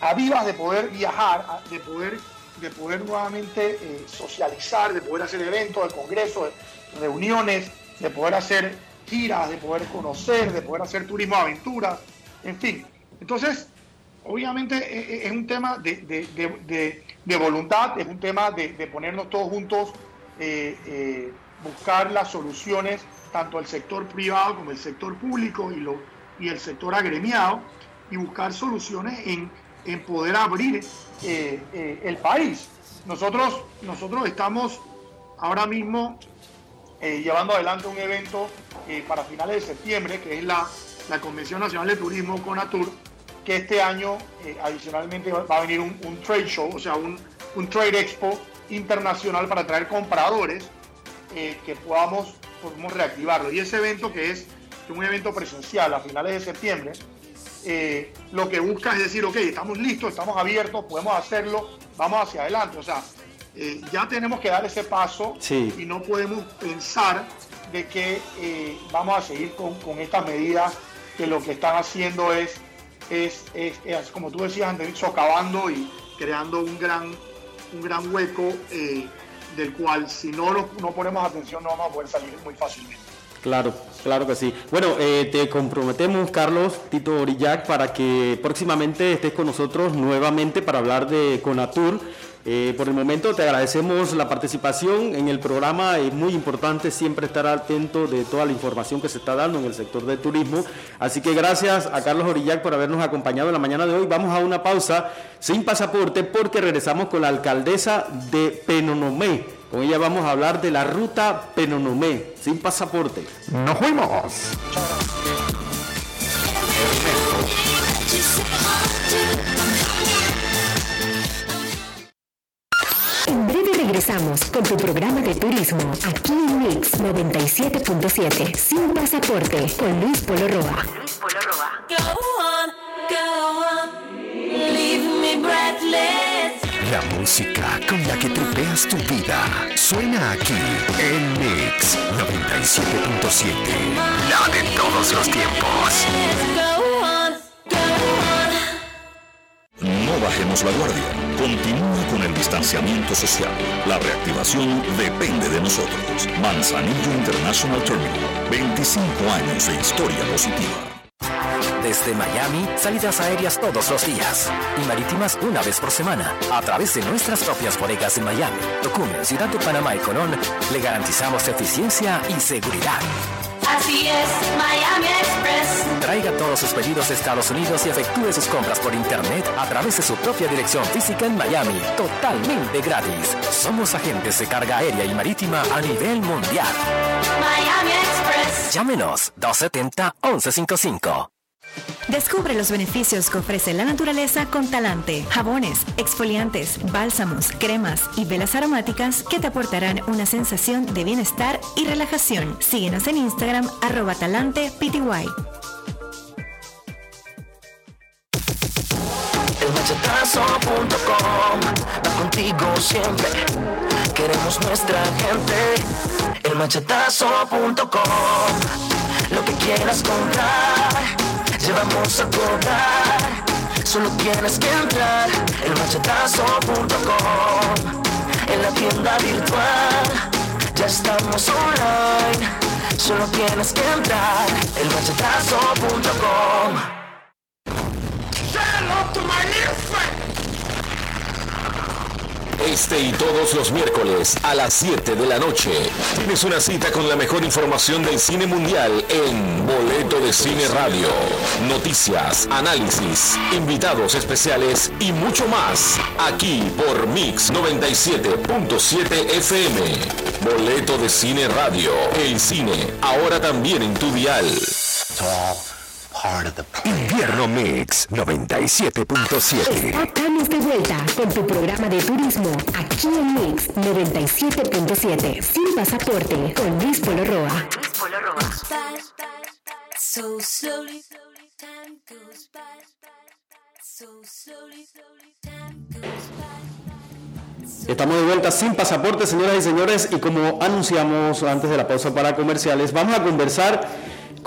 avivas de poder viajar, a- de poder, de poder nuevamente eh, socializar, de poder hacer eventos, de congresos, de reuniones, de poder hacer giras, de poder conocer, de poder hacer turismo de aventura, en fin. Entonces, obviamente e- e- es un tema de, de- de- voluntad, es un tema de, ponernos todos juntos, eh, eh, buscar las soluciones, tanto el sector privado como el sector público y, lo, y el sector agremiado, y buscar soluciones en, en poder abrir eh, eh, el país. Nosotros, nosotros estamos ahora mismo eh, llevando adelante un evento para finales de septiembre, que es la, la Convención Nacional de Turismo CONATUR, que este año adicionalmente va a venir un, trade show, o sea, un, un trade expo internacional para traer compradores que podamos, podamos reactivarlo. Y ese evento que es un evento presencial a finales de septiembre, eh, lo que busca es decir, ok, estamos listos, estamos abiertos, podemos hacerlo, vamos hacia adelante. O sea, eh, ya tenemos que dar ese paso
Sí.
y no podemos pensar de que eh, vamos a seguir con, con estas medidas que lo que están haciendo es, es, es- es, como tú decías antes, socavando y creando un gran, un gran hueco del cual si no, lo- no ponemos atención no vamos a poder salir muy fácilmente.
Claro, claro que sí. Bueno, eh, te comprometemos, Carlos Tito Orillac, para que próximamente estés con nosotros nuevamente para hablar de Conatur. Eh, por el momento te agradecemos la participación en el programa. Es muy importante siempre estar atento de toda la información que se está dando en el sector del turismo. Así que gracias a Carlos Orillac por habernos acompañado en la mañana de hoy. Vamos a una pausa sin pasaporte porque regresamos con la alcaldesa de Penonomé. Con ella vamos a hablar de la ruta Penonomé, sin pasaporte.
¡Nos fuimos!
En breve regresamos con tu programa de turismo aquí en Mix 97.7 sin pasaporte con Luis Polo Roa.
Go on,
La música con la que tripeas tu vida suena aquí en Mix 97.7. La de todos los tiempos.
No bajemos la guardia. Continúa con el distanciamiento social. La reactivación depende de nosotros. Manzanillo International Terminal. 25 años de historia positiva.
Desde Miami, salidas aéreas todos los días y marítimas una vez por semana a través de nuestras propias bodegas en Miami, Tocumen, Ciudad de Panamá y Colón. Le garantizamos eficiencia y seguridad.
Así es, Miami Express.
Traiga todos sus pedidos de Estados Unidos y efectúe sus compras por internet a través de su propia dirección física en Miami, totalmente gratis. Somos agentes de carga aérea y marítima a nivel mundial.
Miami Express.
Llámenos 270-1155.
Descubre los beneficios que ofrece la naturaleza con Talante. Jabones, exfoliantes, bálsamos, cremas y velas aromáticas que te aportarán una sensación de bienestar y relajación. Síguenos en Instagram, arroba Talante PTY.
Elmachetazo.com va contigo siempre. Queremos nuestra gente. Elmachetazo.com Lo que quieras comprar, llevamos a cobrar. Solo tienes que entrar. Elmachetazo.com En la tienda virtual. Ya estamos online. Solo tienes que entrar. Elmachetazo.com
Este y todos los miércoles a las 7 de la noche tienes una cita con la mejor información del cine mundial en Boleto de Cine Radio. Noticias, análisis, invitados especiales y mucho más aquí por Mix 97.7 FM. Boleto de Cine Radio. El cine ahora también en tu dial. Invierno Mix 97.7.
Estamos de vuelta con tu programa de turismo aquí en Mix 97.7. Sin pasaporte con Luis Polo Roa.
So slowly, time goes by. So slowly, time goes by.
Estamos de vuelta sin pasaporte, señoras y señores, y como anunciamos antes de la pausa para comerciales, vamos a conversar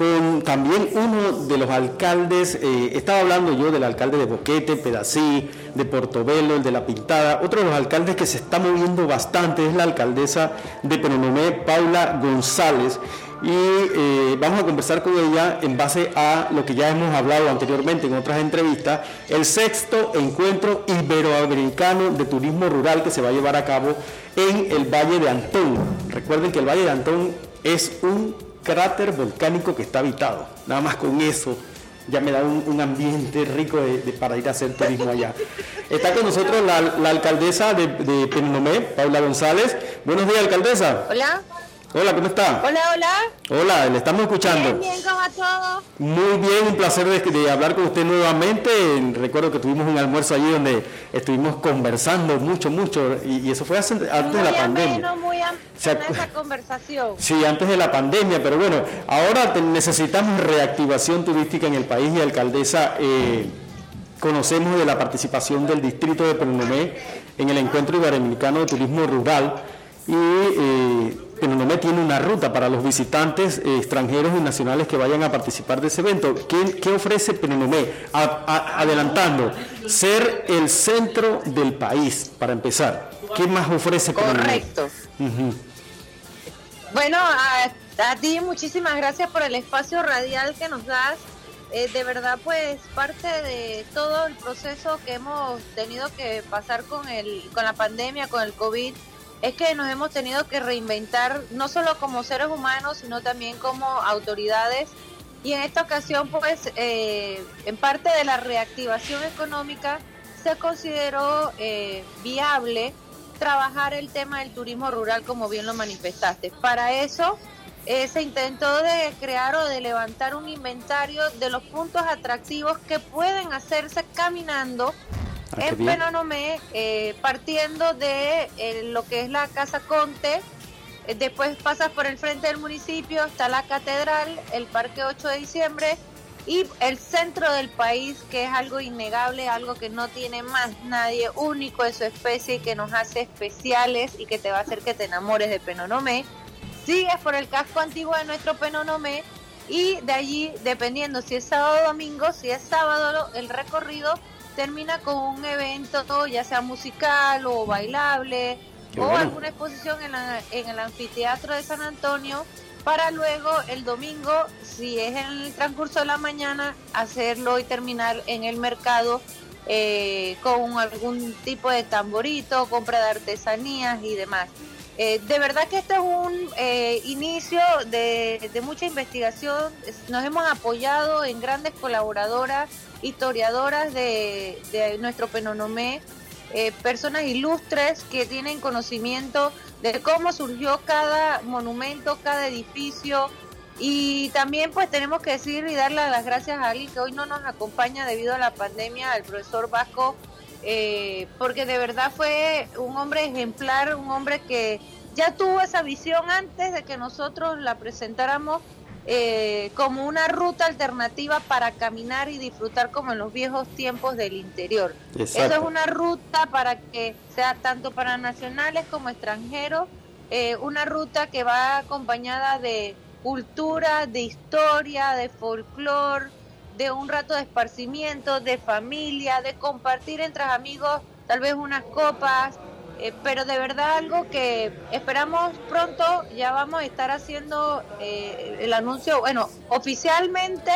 con también uno de los alcaldes, eh, estaba hablando yo del alcalde de Boquete, Pedací, de Portobelo, el de La Pintada, otro de los alcaldes que se está moviendo bastante es la alcaldesa de Penonomé, Paula González, y eh, vamos a conversar con ella en base a lo que ya hemos hablado anteriormente en otras entrevistas, el sexto encuentro iberoamericano de turismo rural que se va a llevar a cabo en el Valle de Antón. Recuerden que el Valle de Antón es un cráter volcánico que está habitado. Nada más con eso ya me da un, ambiente rico de- para ir a hacer turismo allá. Está con nosotros la, la alcaldesa de, de Paula González. Buenos días, alcaldesa.
Hola,
Hola, ¿cómo está?
hola, hola.
Hola, le estamos escuchando.
Bien, bien, ¿cómo va todo?
Muy bien, un placer de, de hablar con usted nuevamente. Recuerdo que tuvimos un almuerzo allí donde estuvimos conversando mucho, mucho, y, y eso fue hace- antes de la pandemia.
muy esa conversación.
Sí, antes de la pandemia, pero bueno, ahora necesitamos reactivación turística en el país y alcaldesa, eh, conocemos de la participación del distrito de Penonomé en el encuentro iberoamericano de turismo rural y eh, Penonomé tiene una ruta para los visitantes eh, extranjeros y nacionales que vayan a participar de ese evento. ¿Qué, qué ofrece a- adelantando, ser el centro del país, para empezar. ¿Qué más ofrece Penonomé?
Correcto. Bueno, a, a ti muchísimas gracias por el espacio radial que nos das. Eh, de verdad, pues parte de todo el proceso que hemos tenido que pasar con el, con la pandemia, con el COVID, es que nos hemos tenido que reinventar no solo como seres humanos, sino también como autoridades. Y en esta ocasión, pues, eh, en parte de la reactivación económica, se consideró eh, viable trabajar el tema del turismo rural como bien lo manifestaste. Para eso eh, se intentó de crear o de levantar un inventario de los puntos atractivos que pueden hacerse caminando en
bien.
Penonomé, eh, partiendo de eh, lo que es la Casa Conte, eh, después pasas por el frente del municipio, está la catedral, el Parque 8 de diciembre y el centro del país, que es algo innegable, algo que no tiene más nadie, único de su especie y que nos hace especiales y que te va a hacer que te enamores de Penonomé. Sigues por el casco antiguo de nuestro Penonomé y de allí, dependiendo si es sábado o domingo, si es sábado el recorrido termina con un evento ya sea musical o bailable
Qué
o
bueno.
alguna exposición en, la- en el anfiteatro de San Antonio para luego el domingo, si es en el transcurso de la mañana, hacerlo y terminar en el mercado eh, con algún tipo de tamborito, compra de artesanías y demás. Eh, de verdad que este es un eh, inicio de, mucha investigación. Es- Nos hemos apoyado en grandes colaboradoras, historiadoras de, de nuestro Penonomé, eh, personas ilustres que tienen conocimiento de cómo surgió cada monumento, cada edificio. Y también pues tenemos que decir y darle las gracias a alguien que hoy no nos acompaña debido a la pandemia, al profesor Vasco, eh, porque de verdad fue un hombre ejemplar, un hombre que ya tuvo esa visión antes de que nosotros la presentáramos eh, como una ruta alternativa para caminar y disfrutar como en los viejos tiempos del interior.
Exacto.
Eso es una ruta para que sea tanto para nacionales como extranjeros, eh, una ruta que va acompañada de cultura, de historia, de folclore, de un rato de esparcimiento, de familia, de compartir entre amigos tal vez unas copas, eh, pero de verdad algo que esperamos pronto, ya vamos a estar haciendo eh, el anuncio, bueno, oficialmente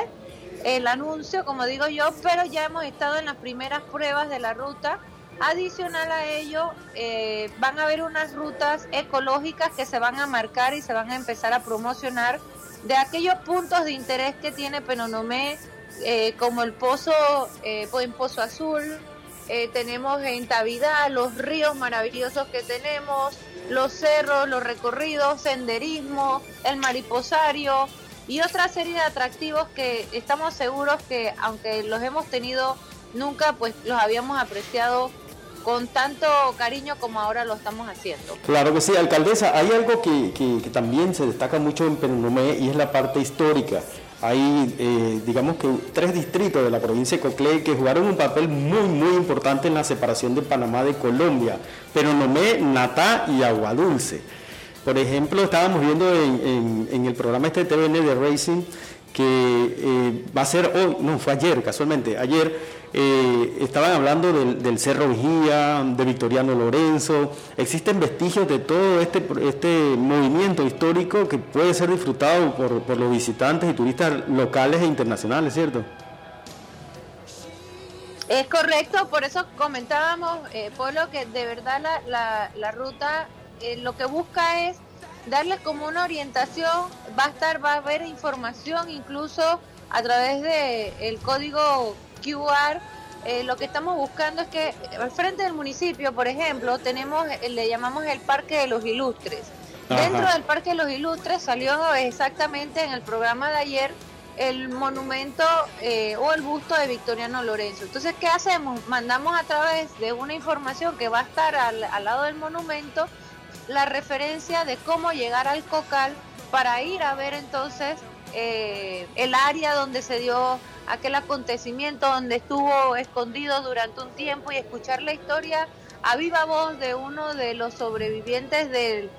el anuncio, como digo yo, pero ya hemos estado en las primeras pruebas de la ruta. Adicional a ello, eh, van a haber unas rutas ecológicas que se van a marcar y se van a empezar a promocionar de aquellos puntos de interés que tiene Penonomé, eh, como el pozo, eh, en Pozo Azul, eh, tenemos en Tavidad los ríos maravillosos que tenemos, los cerros, los recorridos, senderismo, el mariposario y otra serie de atractivos que estamos seguros que aunque los hemos tenido nunca pues los habíamos apreciado con tanto cariño como ahora lo estamos haciendo.
Claro que sí, alcaldesa, hay algo que, también se destaca mucho en Penonomé y es la parte histórica. Hay, eh, digamos que tres distritos de la provincia de Coclé que jugaron un papel muy, muy importante en la separación de Panamá de Colombia. Penonomé, Natá y Aguadulce. Por ejemplo, estábamos viendo en, en- en el programa este TVN de Racing que eh, va a ser hoy, no, fue ayer casualmente, ayer eh, estaban hablando del, del Cerro Vigía, de Victoriano Lorenzo, existen vestigios de todo este, este movimiento histórico que puede ser disfrutado por, por los visitantes y turistas locales e internacionales, ¿cierto?
Es correcto, por eso comentábamos, eh, Polo, que de verdad la, la, la ruta eh, lo que busca es darles como una orientación, va a estar, va a haber información incluso a través de el código QR. Eh, lo que estamos buscando es que al frente del municipio, por ejemplo, tenemos, eh, le llamamos el Parque de los Ilustres.
Ajá.
Dentro del Parque de los Ilustres salió exactamente en el programa de ayer el monumento eh, o el busto de Victoriano Lorenzo. Entonces, ¿qué hacemos? Mandamos a través de una información que va a estar al, al lado del monumento la referencia de cómo llegar al Cocal para ir a ver entonces eh, el área donde se dio aquel acontecimiento, donde estuvo escondido durante un tiempo y escuchar la historia a viva voz de uno de los sobrevivientes del,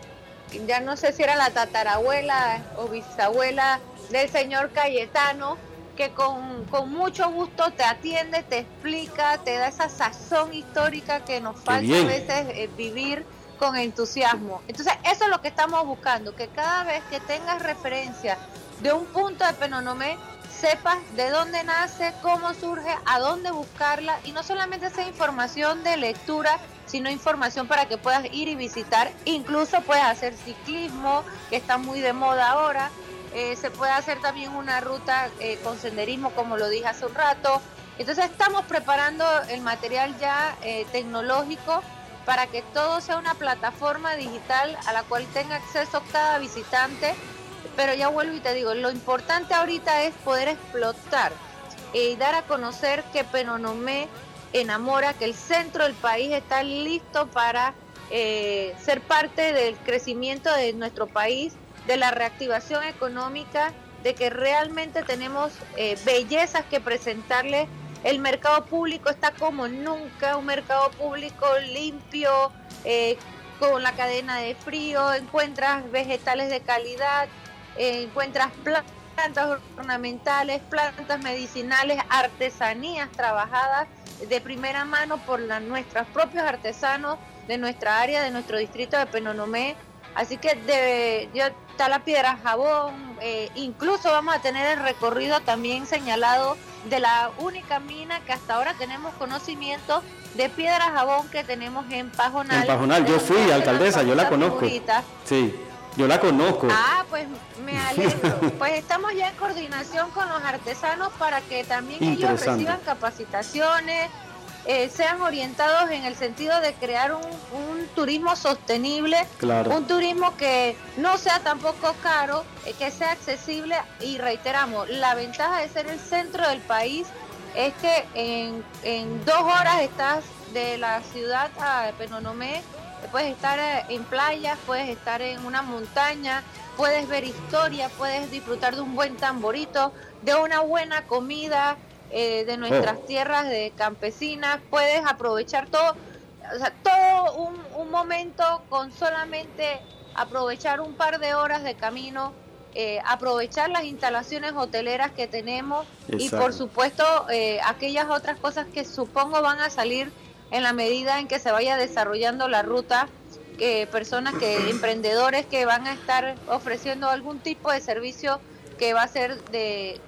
ya no sé si era la tatarabuela o bisabuela del señor Cayetano, que con, con mucho gusto te atiende, te explica, te da esa sazón histórica que nos falta a veces eh, vivir con entusiasmo. Entonces, eso es lo que estamos buscando, que cada vez que tengas referencia de un punto de Penonomé, sepas de dónde nace, cómo surge, a dónde buscarla, y no solamente esa información de lectura, sino información para que puedas ir y visitar, incluso puedes hacer ciclismo, que está muy de moda ahora, eh, se puede hacer también una ruta eh, con senderismo, como lo dije hace un rato. Entonces estamos preparando el material ya eh, tecnológico para que todo sea una plataforma digital a la cual tenga acceso cada visitante. Pero ya vuelvo y te digo, lo importante ahorita es poder explotar y dar a conocer que Penonomé enamora, que el centro del país está listo para eh, ser parte del crecimiento de nuestro país, de la reactivación económica, de que realmente tenemos eh, bellezas que presentarle. El mercado público está como nunca, un mercado público limpio, eh, con la cadena de frío, encuentras vegetales de calidad, eh, encuentras plantas ornamentales, plantas medicinales, artesanías trabajadas de primera mano por la- nuestros propios artesanos de nuestra área, de nuestro distrito de Penonomé. Así que de, ya está la piedra jabón, eh, incluso vamos a tener el recorrido también señalado de la única mina que hasta ahora tenemos conocimiento de piedra jabón que tenemos en Pajonal.
En Pajonal, yo fui, alcaldesa, yo la conozco.
figurita.
Sí, yo la conozco.
Ah, pues me alegro. pues estamos ya en coordinación con los artesanos para que también ellos reciban capacitaciones, eh, sean orientados en el sentido de crear un, un turismo sostenible,
Claro.
un turismo que no sea tampoco caro, eh, que sea accesible y reiteramos, la ventaja de ser el centro del país es que en, en dos horas estás de la ciudad a Penonomé, puedes estar eh, en playas, puedes estar en una montaña, puedes ver historia, puedes disfrutar de un buen tamborito, de una buena comida, eh, de nuestras tierras de campesinas, puedes aprovechar todo, o sea, todo un, un momento con solamente aprovechar un par de horas de camino, eh, aprovechar las instalaciones hoteleras que tenemos y por supuesto eh, aquellas otras cosas que supongo van a salir en la medida en que se vaya desarrollando la ruta, que personas que emprendedores que van a estar ofreciendo algún tipo de servicio que va a ser de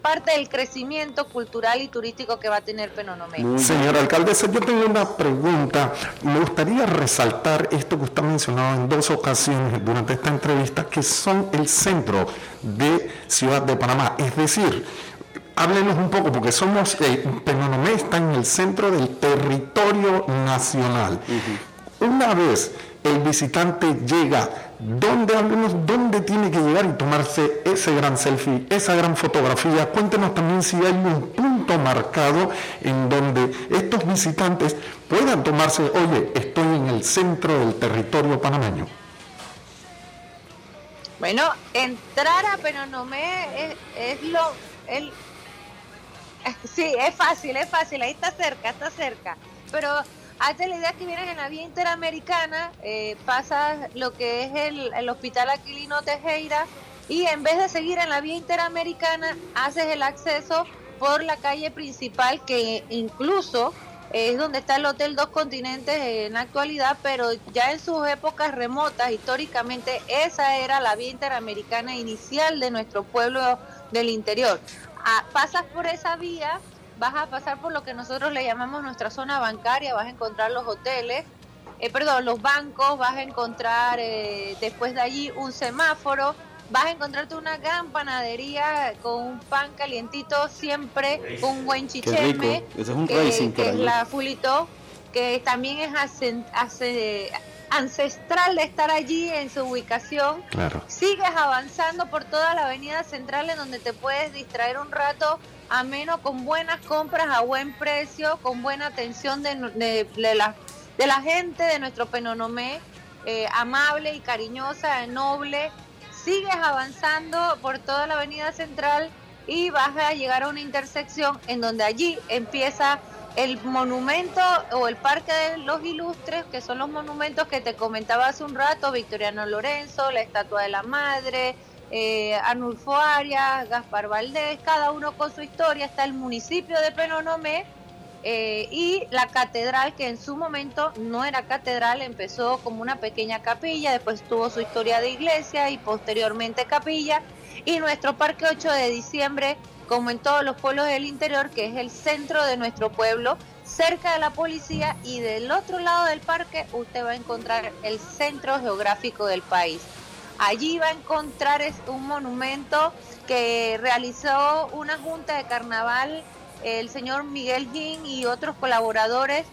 parte del crecimiento cultural y turístico que va a tener Penonomé.
Señora alcaldesa, yo tengo una pregunta. Me gustaría resaltar esto que usted ha mencionado en dos ocasiones durante esta entrevista, que son el centro de Ciudad de Panamá. Es decir, háblenos un poco, porque somos, eh, Penonomé está en el centro del territorio nacional. Una vez el visitante llega, ¿dónde hablemos? ¿Dónde tiene que llegar y tomarse ese gran selfie, esa gran fotografía? Cuéntenos también si hay un punto marcado en donde estos visitantes puedan tomarse, oye, estoy en el centro del territorio panameño.
Bueno, entrar a Penonomé es, es lo... El, sí, es fácil, es fácil, ahí está cerca, está cerca. Pero hazte la idea que vienes en la vía interamericana, eh, pasas lo que es el, el Hospital Aquilino Tejera y en vez de seguir en la vía interamericana, haces el acceso por la calle principal que incluso es donde está el Hotel Dos Continentes en la actualidad, pero ya en sus épocas remotas, históricamente, esa era la vía interamericana inicial de nuestro pueblo del interior. Ah, pasas por esa vía, vas a pasar por lo que nosotros le llamamos nuestra zona bancaria, vas a encontrar los hoteles, eh, perdón, los bancos, vas a encontrar eh, después de allí un semáforo, vas a encontrarte una gran panadería con un pan calientito siempre, con un buen chicheme,
es un
que,
racing
que es la Fulito, que también es asen- ase- ancestral de estar allí en su ubicación.
Claro.
Sigues avanzando por toda la avenida central en donde te puedes distraer un rato ameno con buenas compras a buen precio, con buena atención de, de- la, de la gente de nuestro Penonomé, eh, amable y cariñosa, noble. Sigues avanzando por toda la avenida central y vas a llegar a una intersección en donde allí empieza el monumento o el Parque de los Ilustres, que son los monumentos que te comentaba hace un rato, Victoriano Lorenzo, la Estatua de la Madre, eh, Arnulfo Arias, Gaspar Valdés, cada uno con su historia, está el municipio de Penonomé eh, y la catedral, que en su momento no era catedral, empezó como una pequeña capilla, después tuvo su historia de iglesia y posteriormente capilla, y nuestro Parque 8 de diciembre, como en todos los pueblos del interior, que es el centro de nuestro pueblo, cerca de la policía, y del otro lado del parque usted va a encontrar el centro geográfico del país. Allí va a encontrar un monumento que realizó una junta de carnaval el señor Miguel Gin y otros colaboradores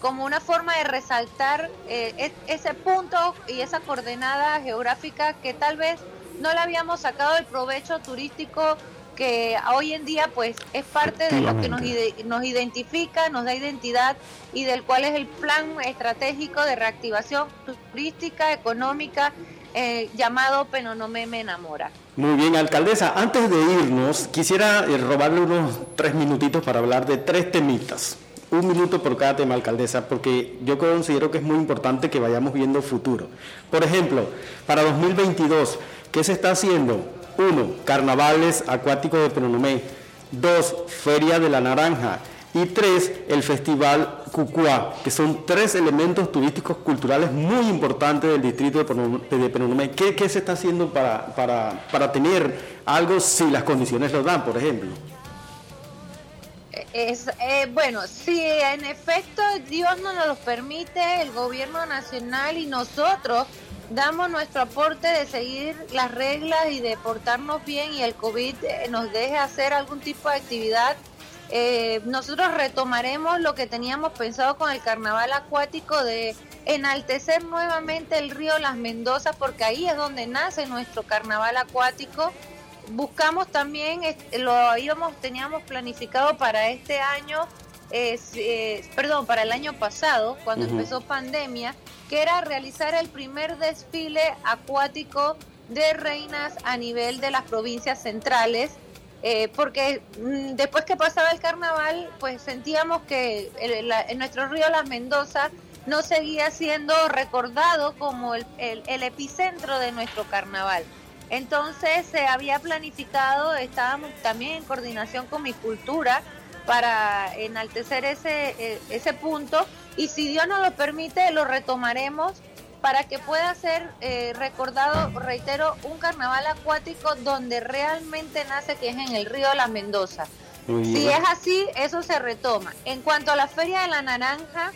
como una forma de resaltar eh, es- ese punto y esa coordenada geográfica que tal vez no le habíamos sacado el provecho turístico que hoy en día pues es parte de lo que nos, ide- nos identifica, nos da identidad y del cual es el plan estratégico de reactivación turística, económica, eh, llamado Penonomé Me Enamora.
Muy bien, alcaldesa. Antes de irnos, quisiera eh, robarle unos tres minutitos para hablar de tres temitas. Un minuto por cada tema, alcaldesa, porque yo considero que es muy importante que vayamos viendo futuro. Por ejemplo, para 2022, ¿qué se está haciendo? Uno, carnavales acuáticos de Penonomé. Dos, Feria de la Naranja. Y tres, el Festival Cucuá, que son tres elementos turísticos culturales muy importantes del distrito de Penonomé-. ¿Qué, qué se está haciendo para, para, para tener algo si las condiciones lo dan, por ejemplo?
Es, eh, bueno, si en efecto Dios no nos lo permite, el gobierno nacional y nosotros damos nuestro aporte de seguir las reglas y de portarnos bien y el COVID eh, nos deje hacer algún tipo de actividad, eh, nosotros retomaremos lo que teníamos pensado con el carnaval acuático de enaltecer nuevamente el río Las Mendozas porque ahí es donde nace nuestro carnaval acuático buscamos también, lo íbamos, teníamos planificado para este año, eh, eh, perdón, para el año pasado, cuando empezó pandemia, que era realizar el primer desfile acuático de reinas a nivel de las provincias centrales. Eh, porque mm, después que pasaba el carnaval, pues sentíamos que en nuestro río Las Mendoza no seguía siendo recordado como el- el- el epicentro de nuestro carnaval. Entonces se había planificado, estábamos también en coordinación con mi cultura para enaltecer ese, eh, ese punto y si Dios nos lo permite lo retomaremos para que pueda ser eh, recordado, reitero, un carnaval acuático donde realmente nace, que es en el río La Mendoza.
Muy
Si
bien.
es así, eso se retoma. En cuanto a la Feria de la Naranja,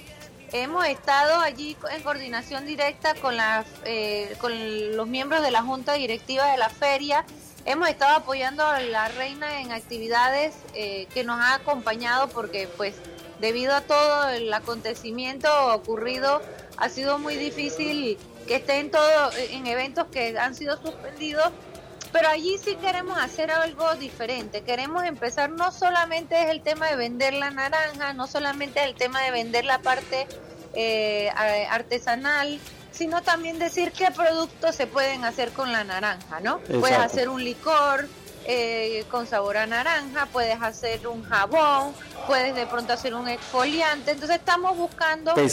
hemos estado allí en coordinación directa con, las, eh, con los miembros de la Junta Directiva de la Feria. Hemos estado apoyando a la reina en actividades eh, que nos ha acompañado porque pues debido a todo el acontecimiento ocurrido ha sido muy difícil que esté en todo en eventos que han sido suspendidos pero allí sí queremos hacer algo diferente. Queremos empezar, no solamente es el tema de vender la naranja, no solamente es el tema de vender la parte eh, artesanal, sino también decir qué productos se pueden hacer con la naranja, ¿no? Puedes hacer un licor eh, con sabor a naranja, puedes hacer un jabón, puedes de pronto hacer un exfoliante. Entonces estamos buscando...
Pensar